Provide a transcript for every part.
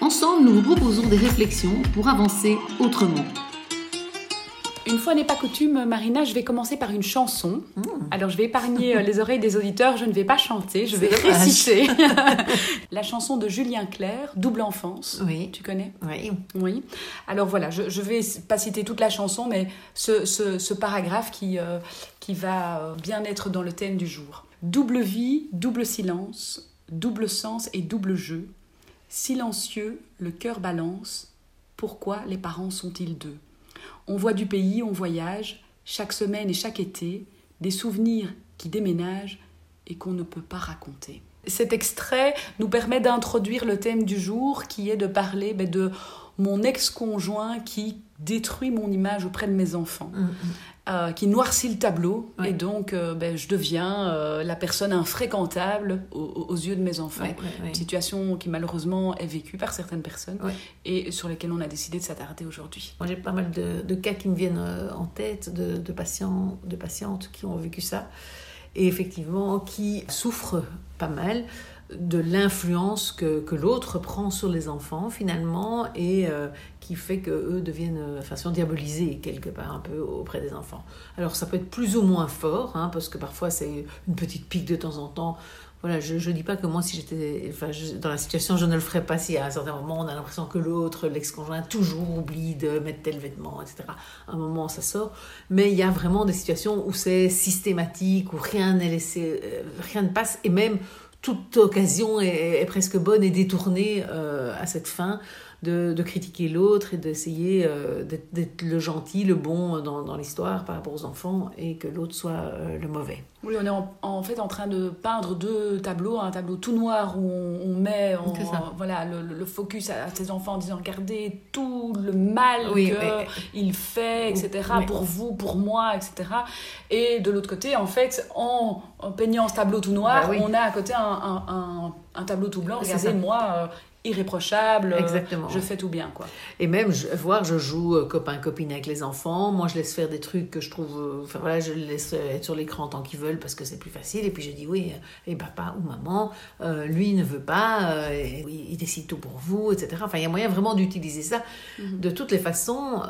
Ensemble, nous vous proposons des réflexions pour avancer autrement. Une fois n'est pas coutume, Marina, je vais commencer par une chanson. Alors je vais épargner euh, les oreilles des auditeurs, je ne vais pas chanter, je vais réciter. La chanson de Julien Clerc, Double enfance. Oui. Tu connais? Oui. Oui. Alors voilà, je ne vais pas citer toute la chanson, mais ce, ce- ce paragraphe qui, euh, qui va euh, bien être dans le thème du jour. Double vie, double silence, double sens et double jeu. Silencieux, le cœur balance. Pourquoi les parents sont-ils deux? On voit du pays, on voyage, chaque semaine et chaque été, des souvenirs qui déménagent et qu'on ne peut pas raconter. Cet extrait nous permet d'introduire le thème du jour qui est de parler ben, de mon ex-conjoint qui détruit mon image auprès de mes enfants, euh, qui noircit le tableau Ouais. et donc euh, ben, je deviens euh, la personne infréquentable aux, aux yeux de mes enfants. Ouais, ouais, ouais. Une situation qui malheureusement est vécue par certaines personnes et sur lesquelles on a décidé de s'attarder aujourd'hui. Moi, j'ai pas mal de, de cas qui me viennent en tête de, de patients, de patientes qui ont vécu ça et effectivement qui souffrent pas mal de l'influence que, que l'autre prend sur les enfants finalement et euh, qui fait que eux deviennent euh, enfin, sont diabolisés quelque part un peu auprès des enfants. Alors ça peut être plus ou moins fort hein, parce que parfois c'est une petite pique de temps en temps. Voilà, je ne dis pas que moi, si j'étais enfin, dans la situation, je ne le ferais pas si à un certain moment, on a l'impression que l'autre, l'ex-conjoint, toujours oublie de mettre tel vêtement, etc. À un moment, ça sort. Mais il y a vraiment des situations où c'est systématique, où rien n'est laissé, euh, rien ne passe, et même toute occasion est, presque bonne et détournée euh, à cette fin de, de critiquer l'autre et d'essayer euh, d'être le gentil, le bon dans, dans l'histoire par rapport aux enfants et que l'autre soit euh, le mauvais. Oui, on est en, en fait en train de peindre deux tableaux, un tableau tout noir où on, on met en- voilà, le, focus à, ses enfants en disant regardez tout le mal Oui, qu'il fait, etc., pour vous, pour moi, etc. Et de l'autre côté, en fait, en, en peignant ce tableau tout noir, Bah oui. on a à côté un, un- un- un tableau tout blanc. C'est Regardez, ça. moi, euh, irréprochable, Exactement. je fais tout bien, quoi. Et même, je, voir, je joue euh, copain-copine avec les enfants. Moi, je laisse faire des trucs que je trouve. euh, Enfin, voilà, je les laisse euh, être sur l'écran tant qu'ils veulent parce que c'est plus facile. Et puis, je dis oui, et papa ou maman, lui ne veut pas, et il décide tout pour vous, etc. Enfin, il y a moyen vraiment d'utiliser ça de toutes les façons.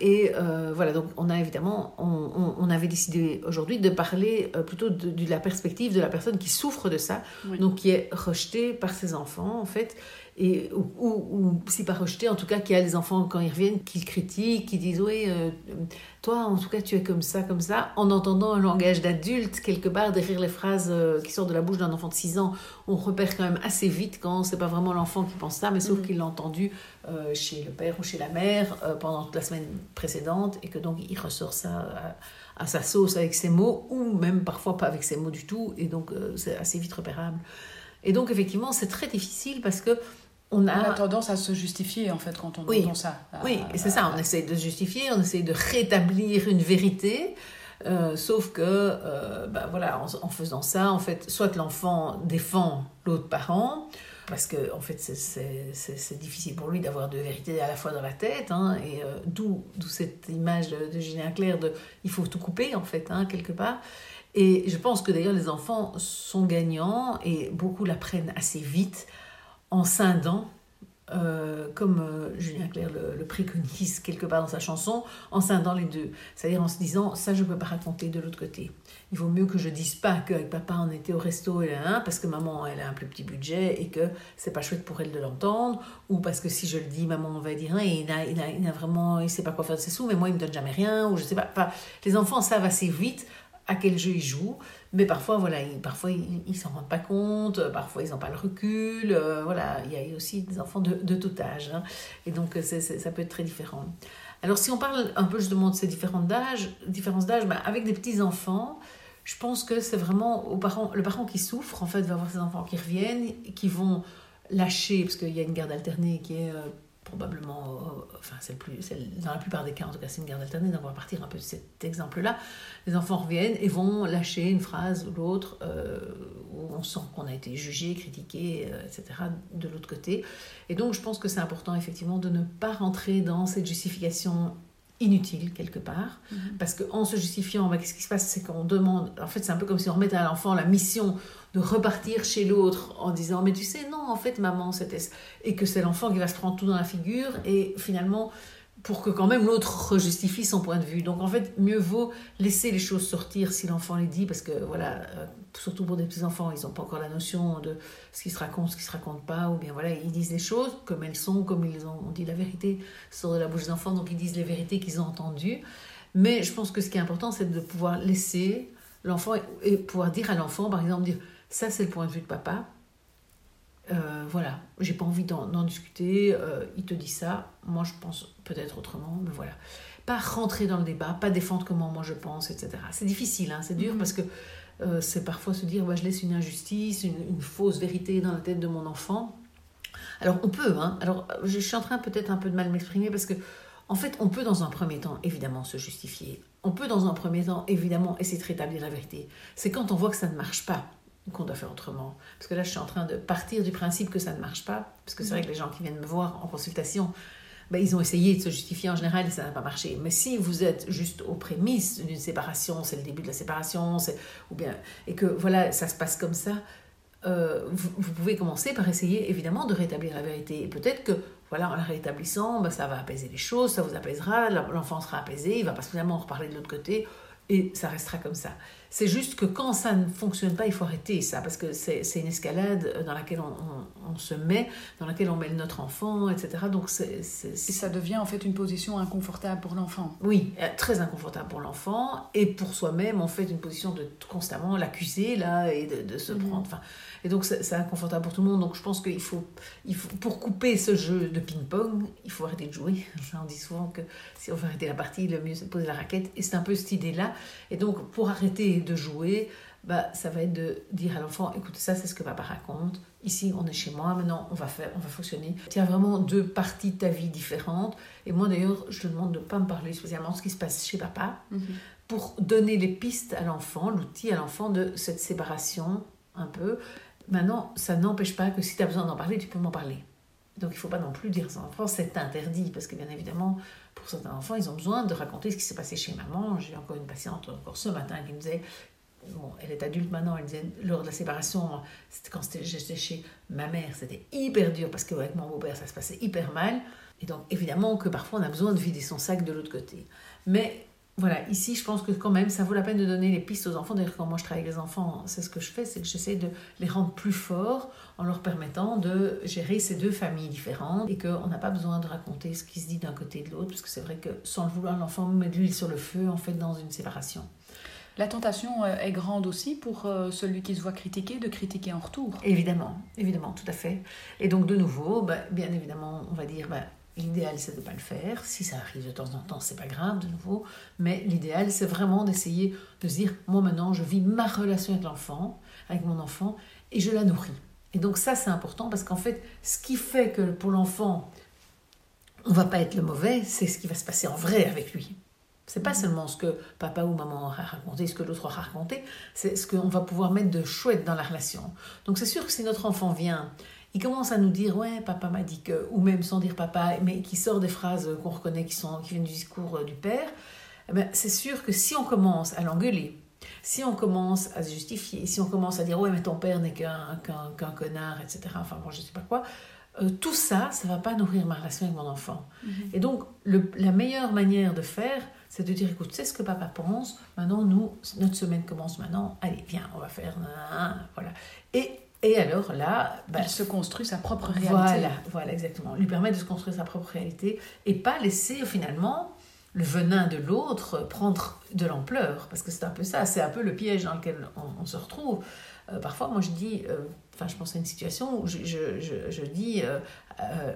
et voilà, donc, on a évidemment, on, on- on avait décidé aujourd'hui de parler plutôt de, de la perspective de la personne qui souffre de ça, Oui. donc qui est rejetée par ses enfants, en fait et ou, ou- ou si pas rejeté, en tout cas, qu'il y a des enfants quand ils reviennent qui le critiquent, qui disent oui, euh, toi en tout cas tu es comme ça, comme ça, en entendant un langage d'adulte quelque part derrière les phrases euh, qui sortent de la bouche d'un enfant de 6 ans, on repère quand même assez vite quand c'est pas vraiment l'enfant qui pense ça, mais sauf Mhm. qu'il l'a entendu euh, chez le père ou chez la mère euh, pendant toute la semaine précédente et que donc il ressort ça à, à sa sauce avec ses mots ou même parfois pas avec ses mots du tout et donc euh, c'est assez vite repérable. Et donc effectivement c'est très difficile parce que on On a tendance à se justifier, en fait, quand on Oui. entend ça. oui, Euh, c'est ça, on essaie de justifier, on essaie de rétablir une vérité, euh, sauf que, euh, bah, voilà, en, en faisant ça, en fait, soit l'enfant défend l'autre parent, parce que en fait, c'est- difficile pour lui d'avoir deux vérités à la fois dans la tête, hein, et euh, d'où d'où cette image de, de Julien Clerc de il faut tout couper, en fait, hein, quelque part. Et je pense que d'ailleurs les enfants sont gagnants et beaucoup l'apprennent assez vite en scindant euh, comme euh, Julien Clerc le, le préconise quelque part dans sa chanson, en scindant les deux. C'est-à-dire en se disant, ça je ne peux pas raconter de l'autre côté. Il vaut mieux que je dise pas qu'avec papa on était au resto et là, parce que maman elle a un plus petit budget et que c'est pas chouette pour elle de l'entendre, ou parce que si je le dis, maman va dire, il a, il a, il a vraiment, il sait pas quoi faire de ses sous, mais moi il me donne jamais rien, ou je sais pas. Les enfants savent assez vite à quel jeu ils jouent. Mais parfois, voilà, ils, parfois ils, s'en rendent pas compte, euh, parfois ils n'ont pas le recul. euh, voilà, il y a aussi des enfants de, tout âge. hein. et donc, euh, ça peut être très différent. Alors, si on parle un peu justement de ces différences d'âge, différences d'âge, ben, avec des petits-enfants, je pense que c'est vraiment le parent qui souffre, en fait, va avoir ses enfants qui reviennent, qui vont lâcher, parce qu'il y a une garde alternée qui est probablement, enfin c'est plus, dans la plupart des cas en tout cas c'est une garde alternée, donc on va partir un peu de cet exemple-là, les enfants reviennent et vont lâcher une phrase ou l'autre euh, où on sent qu'on a été jugé, critiqué, euh, etc. de l'autre côté. Et donc je pense que c'est important effectivement de ne pas rentrer dans cette justification inutile quelque part, mm-hmm. parce qu'en se justifiant, bah, qu'est-ce qui se passe? C'est qu'on demande, en fait c'est un peu comme si on remettait à l'enfant la mission de repartir chez l'autre en disant mais tu sais non en fait maman c'était et que c'est l'enfant qui va se prendre tout dans la figure et finalement pour que quand même l'autre justifie son point de vue. Donc en fait, mieux vaut laisser les choses sortir si l'enfant les dit, parce que voilà, euh, surtout pour des petits-enfants, ils n'ont pas encore la notion de ce qui se raconte, ce qui se raconte pas, ou bien voilà, ils disent les choses comme elles sont, comme ils ont dit la vérité, sort de la bouche des enfants, donc ils disent les vérités qu'ils ont entendues. Mais je pense que ce qui est important, c'est de pouvoir laisser l'enfant et pouvoir dire à l'enfant, par exemple, dire ça, c'est le point de vue de papa. Euh, voilà, j'ai pas envie d'en discuter. Euh, il te dit ça. Moi, je pense peut-être autrement, mais voilà. Pas rentrer dans le débat, pas défendre comment moi je pense, etc. C'est difficile, hein, c'est dur mhm. parce que euh, c'est parfois se dire bah, je laisse une injustice, une, fausse vérité dans la tête de mon enfant. Alors on peut, hein. Alors je suis en train peut-être un peu de mal m'exprimer parce que en fait on peut dans un premier temps évidemment se justifier. On peut dans un premier temps évidemment essayer de rétablir la vérité. C'est quand on voit que ça ne marche pas qu'on doit faire autrement. Parce que là, je suis en train de partir du principe que ça ne marche pas. Parce que c'est vrai que les gens qui viennent me voir en consultation, ben, ils ont essayé de se justifier en général et ça n'a pas marché. Mais si vous êtes juste aux prémices d'une séparation, c'est le début de la séparation, ou bien, et que voilà, ça se passe comme ça, euh, vous, pouvez commencer par essayer évidemment de rétablir la vérité. Et peut-être que voilà, en la rétablissant, ben, ça va apaiser les choses, ça vous apaisera, l'enfant sera apaisé, il va pas spécialement reparler de l'autre côté et ça restera comme ça. C'est juste que quand ça ne fonctionne pas, il faut arrêter ça, parce que c'est une escalade dans laquelle on, se met, dans laquelle on met notre enfant, etc. Donc c'est, ça devient en fait une position inconfortable pour l'enfant. Oui, euh, très inconfortable pour l'enfant, et pour soi-même, en fait, une position de constamment l'accuser, là, et de, se mhm. prendre... Enfin, et donc c'est inconfortable pour tout le monde. Donc je pense qu'il faut, il faut, pour couper ce jeu de ping-pong, il faut arrêter de jouer. On dit souvent que si on veut arrêter la partie, le mieux c'est de poser la raquette. Et c'est un peu cette idée-là. Et donc pour arrêter de jouer, bah, ça va être de dire à l'enfant, écoute, ça c'est ce que papa raconte. Ici, on est chez moi. Maintenant, on va faire, on va fonctionner. Tu as vraiment deux parties de ta vie différentes. Et moi, d'ailleurs, je te demande de ne pas me parler spécialement de ce qui se passe chez papa, mhm. pour donner les pistes à l'enfant, l'outil à l'enfant de cette séparation un peu. Maintenant, ça n'empêche pas que si tu as besoin d'en parler, tu peux m'en parler. Donc il ne faut pas non plus dire ça en France, c'est interdit, parce que bien évidemment, pour certains enfants, ils ont besoin de raconter ce qui s'est passé chez maman. J'ai encore une patiente, encore ce matin, qui me disait, bon, elle est adulte maintenant, elle disait, lors de la séparation, quand j'étais chez ma mère, c'était hyper dur, parce qu'avec mon beau-père, ça se passait hyper mal. Et donc évidemment que parfois on a besoin de vider son sac de l'autre côté. Mais voilà, ici, je pense que quand même, ça vaut la peine de donner les pistes aux enfants. D'ailleurs, quand moi je travaille avec les enfants, c'est ce que je fais, c'est que j'essaie de les rendre plus forts en leur permettant de gérer ces deux familles différentes et qu'on n'a pas besoin de raconter ce qui se dit d'un côté et de l'autre, parce que c'est vrai que sans le vouloir, l'enfant met de l'huile sur le feu, en fait, dans une séparation. La tentation euh, est grande aussi pour euh, celui qui se voit critiquer, de critiquer en retour. Évidemment, évidemment, tout à fait. Et donc, de nouveau, bah, bien évidemment, on va dire, bah, L'idéal, c'est de ne pas le faire. Si ça arrive de temps en temps, c'est pas grave, de nouveau. Mais l'idéal, c'est vraiment d'essayer de se dire moi maintenant, je vis ma relation avec l'enfant, avec mon enfant, et je la nourris. Et donc ça, c'est important parce qu'en fait, ce qui fait que pour l'enfant, on va pas être le mauvais, c'est ce qui va se passer en vrai avec lui. C'est pas seulement ce que papa ou maman aura raconté, ce que l'autre aura raconté, c'est ce qu'on va pouvoir mettre de chouette dans la relation. Donc c'est sûr que si notre enfant vient il commence à nous dire ouais papa m'a dit que ou même sans dire papa mais qui sort des phrases qu'on reconnaît qui sont qui viennent du discours euh, du père eh ben, c'est sûr que si on commence à l'engueuler si on commence à se justifier si on commence à dire ouais mais ton père n'est qu'un qu'un connard etc enfin bon je sais pas quoi euh, tout ça ça va pas nourrir ma relation avec mon enfant mm-hmm. et donc le, la meilleure manière de faire c'est de dire écoute c'est ce que papa pense maintenant nous notre semaine commence maintenant allez viens on va faire voilà et et alors là, bah, il se construit sa propre réalité. Voilà, voilà exactement. Lui permettre de se construire sa propre réalité et pas laisser finalement le venin de l'autre prendre de l'ampleur, parce que c'est un peu ça, c'est un peu le piège dans lequel on, se retrouve. Euh, parfois, moi, je dis, euh, enfin, je pense à une situation où je, je, je, dis, euh,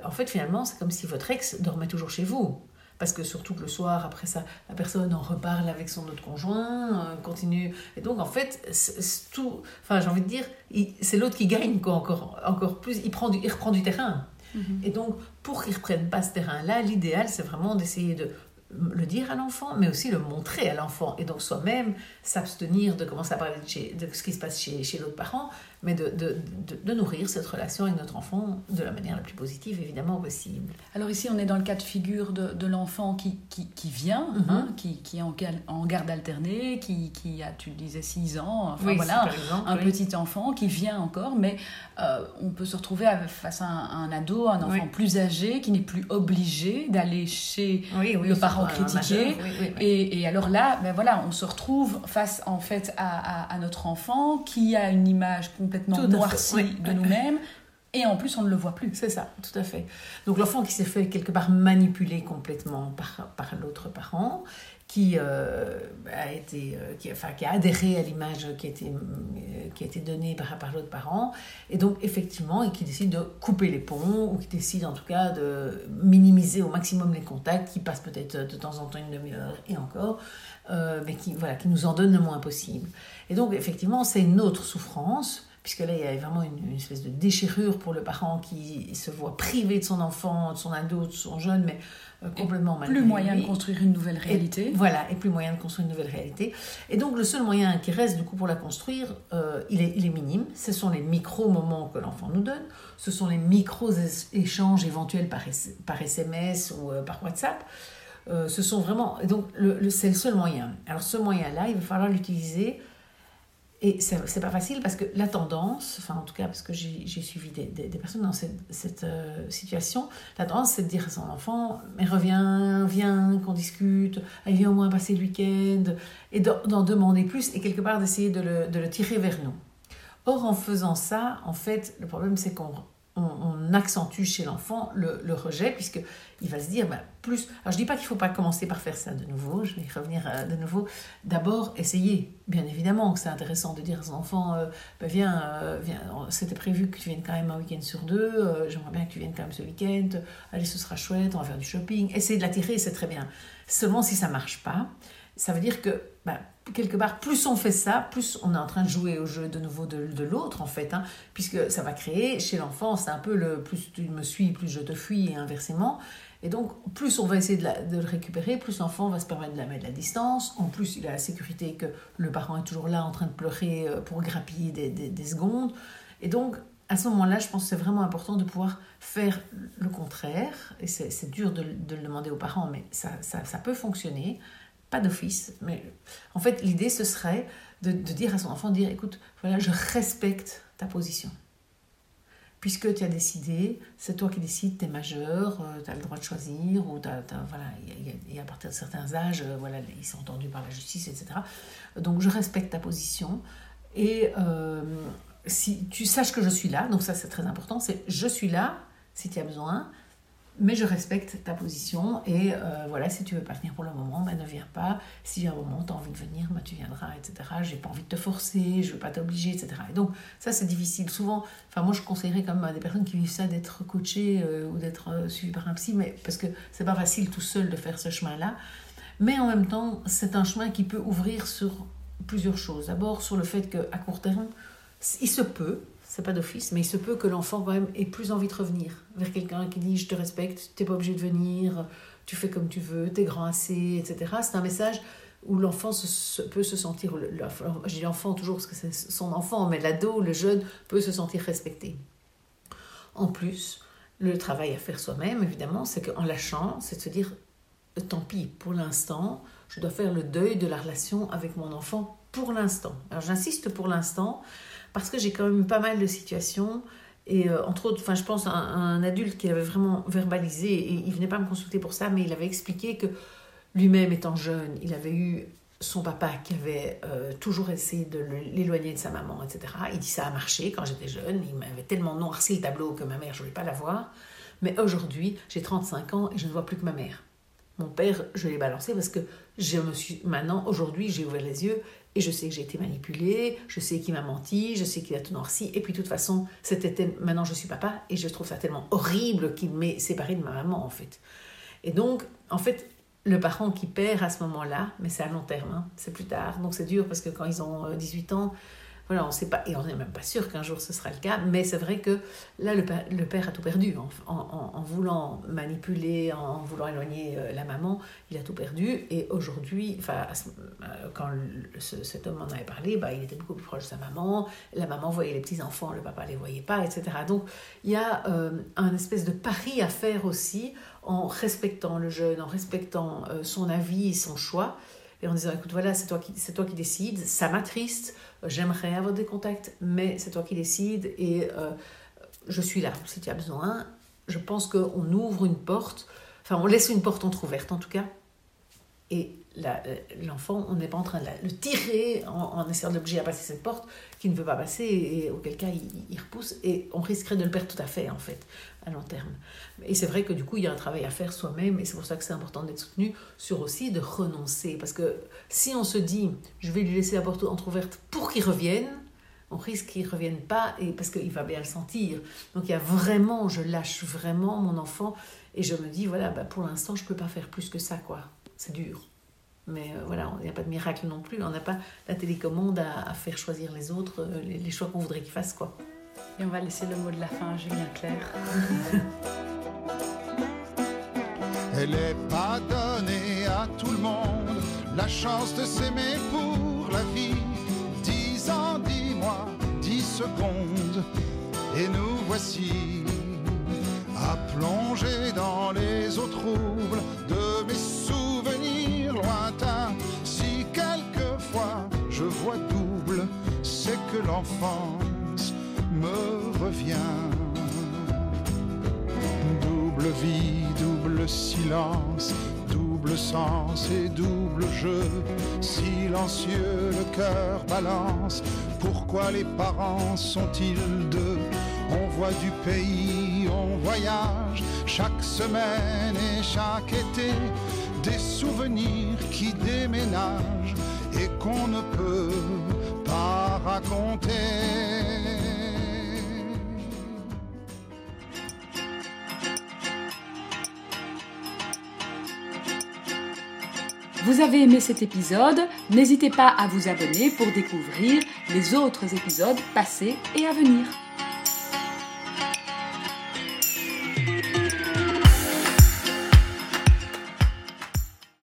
en fait, finalement, c'est comme si votre ex dormait toujours chez vous. Parce que surtout que le soir, après ça, la personne en reparle avec son autre conjoint, euh, continue. Et donc, en fait, c'est tout. Enfin, j'ai envie de dire, c'est l'autre qui gagne quoi, encore, encore plus. Il, prend du, il reprend du terrain. Et donc, pour qu'il ne reprenne pas ce terrain-là, l'idéal, c'est vraiment d'essayer de le dire à l'enfant, mais aussi le montrer à l'enfant. Et donc soi-même s'abstenir de commencer à parler de, de, ce qui se passe chez, chez l'autre parent, mais de, de, de, nourrir cette relation avec notre enfant de la manière la plus positive, évidemment, possible. Alors ici, on est dans le cas de figure de, l'enfant qui, qui, qui, vient, hein, qui, qui, est en, en garde alternée, qui, qui, a, tu disais, 6 ans, enfin voilà, un, petit enfant qui vient encore, mais euh, on peut se retrouver face à un, ado, un enfant plus âgé, qui n'est plus obligé d'aller chez le parent critiqué. Et, et, alors là, ben voilà, on se retrouve face en fait à, à, à notre enfant qui a une image complètement complètement noirci de nous-mêmes. Et en plus, on ne le voit plus. C'est ça, tout à fait. Donc l'enfant qui s'est fait quelque part manipuler complètement par, par l'autre parent, qui euh, a été, euh, qui, enfin, qui a adhéré à l'image qui a été, euh, qui a été donnée par, par l'autre parent, et donc effectivement, et qui décide de couper les ponts, ou qui décide en tout cas de minimiser au maximum les contacts, qui passent peut-être de temps en temps une demi-heure et encore, mais qui, voilà, qui nous en donne le moins possible. Et donc effectivement, c'est une autre souffrance puisque là, il y a vraiment une, espèce de déchirure pour le parent qui se voit privé de son enfant, de son ado, de son jeune, mais euh, complètement mal. Plus moyen de construire une nouvelle réalité. voilà, et plus moyen de construire une nouvelle réalité. Et donc, le seul moyen qui reste, du coup, pour la construire, euh, il, est, il est minime. Ce sont les micro-moments que l'enfant nous donne. Ce sont les micro-échanges éventuels par, par SMS ou euh, par WhatsApp. ce sont vraiment... Donc, le, c'est le seul moyen. Alors, ce moyen-là, il va falloir l'utiliser et c'est pas facile parce que la tendance, enfin en tout cas parce que j'ai suivi des, personnes dans cette, cette euh, situation, la tendance c'est de dire à son enfant, mais reviens, viens, qu'on discute, allez viens au moins passer le week-end, et d'en demander plus et quelque part d'essayer de le, de le tirer vers nous. Or en faisant ça, en fait, le problème c'est qu'on on, accentue chez l'enfant le, le, rejet, puisqu'il va se dire, bah, plus... Alors je dis pas qu'il faut pas commencer par faire ça de nouveau, je vais y revenir euh, de nouveau. D'abord, essayer. Bien évidemment que c'est intéressant de dire à son euh, bah, viens, euh, viens c'était prévu que tu viennes quand même un week-end sur deux, j'aimerais bien que tu viennes quand même ce week-end, allez, ce sera chouette, on va faire du shopping. Essayer de l'attirer, c'est très bien. Seulement si ça marche pas, ça veut dire que bah, quelque part, plus on fait ça, plus on est en train de jouer au jeu de nouveau de, de l'autre, en fait, hein, puisque ça va créer chez l'enfant, c'est un peu le plus tu me suis, plus je te fuis, et inversement. Et donc, plus on va essayer de, le récupérer, plus l'enfant va se permettre de la mettre à distance. En plus, il a la sécurité que le parent est toujours là en train de pleurer euh, pour grappiller des, des, des secondes. Et donc, à ce moment-là, je pense que c'est vraiment important de pouvoir faire le contraire. Et c'est dur de, le demander aux parents, mais ça, ça peut fonctionner pas d'office, mais en fait, l'idée, ce serait de, dire à son enfant, dire, écoute, voilà, je respecte ta position. Puisque tu as décidé, c'est toi qui décides, tu es majeur, euh, tu as le droit de choisir, ou as, voilà, et à partir de certains âges, euh, voilà, ils sont entendus par la justice, etc. Donc, je respecte ta position. Et euh, si tu saches que je suis là, donc ça c'est très important, c'est je suis là si tu as besoin, mais je respecte ta position et euh, voilà, si tu veux pas venir pour le moment, ben ne viens pas. Si à un moment tu as envie de venir, ben tu viendras, etc. J'ai pas envie de te forcer, je veux pas t'obliger, etc. Et donc ça c'est difficile. Souvent, enfin moi je conseillerais quand même à des personnes qui vivent ça d'être coachées euh, ou d'être euh, suivies par un psy, mais parce que c'est pas facile tout seul de faire ce chemin-là. Mais en même temps, c'est un chemin qui peut ouvrir sur plusieurs choses. D'abord sur le fait qu'à court terme, il se peut, c'est pas d'office, mais il se peut que l'enfant quand même ait plus envie de revenir vers quelqu'un qui dit je te respecte, t'es pas obligé de venir, tu fais comme tu veux, t'es grand assez, etc. C'est un message où l'enfant peut se sentir, dis l'enfant toujours parce que c'est son enfant, mais l'ado, le jeune peut se sentir respecté. En plus, le travail à faire soi-même, évidemment, c'est qu'en lâchant, c'est de se dire tant pis, pour l'instant, je dois faire le deuil de la relation avec mon enfant pour l'instant. Alors j'insiste pour l'instant parce que j'ai quand même eu pas mal de situations. Et euh, entre autres, je pense à un, adulte qui avait vraiment verbalisé, et il venait pas me consulter pour ça, mais il avait expliqué que lui-même étant jeune, il avait eu son papa qui avait euh, toujours essayé de l'éloigner de sa maman, etc. Il dit ça a marché quand j'étais jeune, il m'avait tellement noirci le tableau que ma mère, je voulais pas la voir. Mais aujourd'hui, j'ai 35 ans et je ne vois plus que ma mère. Mon père, je l'ai balancé parce que je me suis maintenant, aujourd'hui, j'ai ouvert les yeux et je sais que j'ai été manipulée, je sais qu'il m'a menti, je sais qu'il a tout noirci. Et puis, de toute façon, c'était maintenant je suis papa et je trouve ça tellement horrible qu'il m'ait séparé de ma maman, en fait. Et donc, en fait, le parent qui perd à ce moment-là, mais c'est à long terme, hein, c'est plus tard. Donc c'est dur parce que quand ils ont 18 ans, voilà, on sait pas, et on n'est même pas sûr qu'un jour ce sera le cas, mais c'est vrai que là, le père, le père a tout perdu. En, en, en, voulant manipuler, en voulant éloigner euh, la maman, il a tout perdu. Et aujourd'hui, enfin, euh, quand cet homme en avait parlé, bah, il était beaucoup plus proche de sa maman. La maman voyait les petits-enfants, le papa les voyait pas, etc. Donc, il y a euh, un espèce de pari à faire aussi en respectant le jeune, en respectant son avis et son choix et en disant écoute voilà c'est toi qui c'est décides ça m'attriste j'aimerais avoir des contacts mais c'est toi qui décides et euh, je suis là si tu as besoin. Je pense qu'on ouvre une porte enfin on laisse une porte entrouverte en tout cas l'enfant, on n'est pas en train de le tirer en, essayant de l'obliger à passer cette porte qui ne veut pas passer et, auquel cas il, repousse et on risquerait de le perdre tout à fait en fait à long terme. Et c'est vrai que du coup il y a un travail à faire soi-même et c'est pour ça que c'est important d'être soutenu sur aussi de renoncer parce que si on se dit je vais lui laisser la porte entrouverte pour qu'il revienne, on risque qu'il ne revienne pas et parce qu'il va bien le sentir. Donc il y a vraiment, je lâche vraiment mon enfant et je me dis voilà bah, pour l'instant je peux pas faire plus que ça quoi. C'est dur. Mais euh, voilà, il n'y a pas de miracle non plus. On n'a pas la télécommande à, faire choisir les autres, euh, les, choix qu'on voudrait qu'ils fassent. Quoi. Et on va laisser le mot de la fin à Julien Claire. Elle n'est pas donnée à tout le monde la chance de s'aimer pour la vie. Dix ans, dix mois, dix secondes, et nous voici à plonger dans les eaux troubles de l'enfance me revient. Double vie, double silence, double sens et double jeu. Silencieux, le cœur balance. Pourquoi les parents sont-ils deux? On voit du pays, on voyage chaque semaine et chaque été. Des souvenirs qui déménagent et qu'on ne peut Vous avez aimé cet épisode N'hésitez pas à vous abonner pour découvrir les autres épisodes passés et à venir.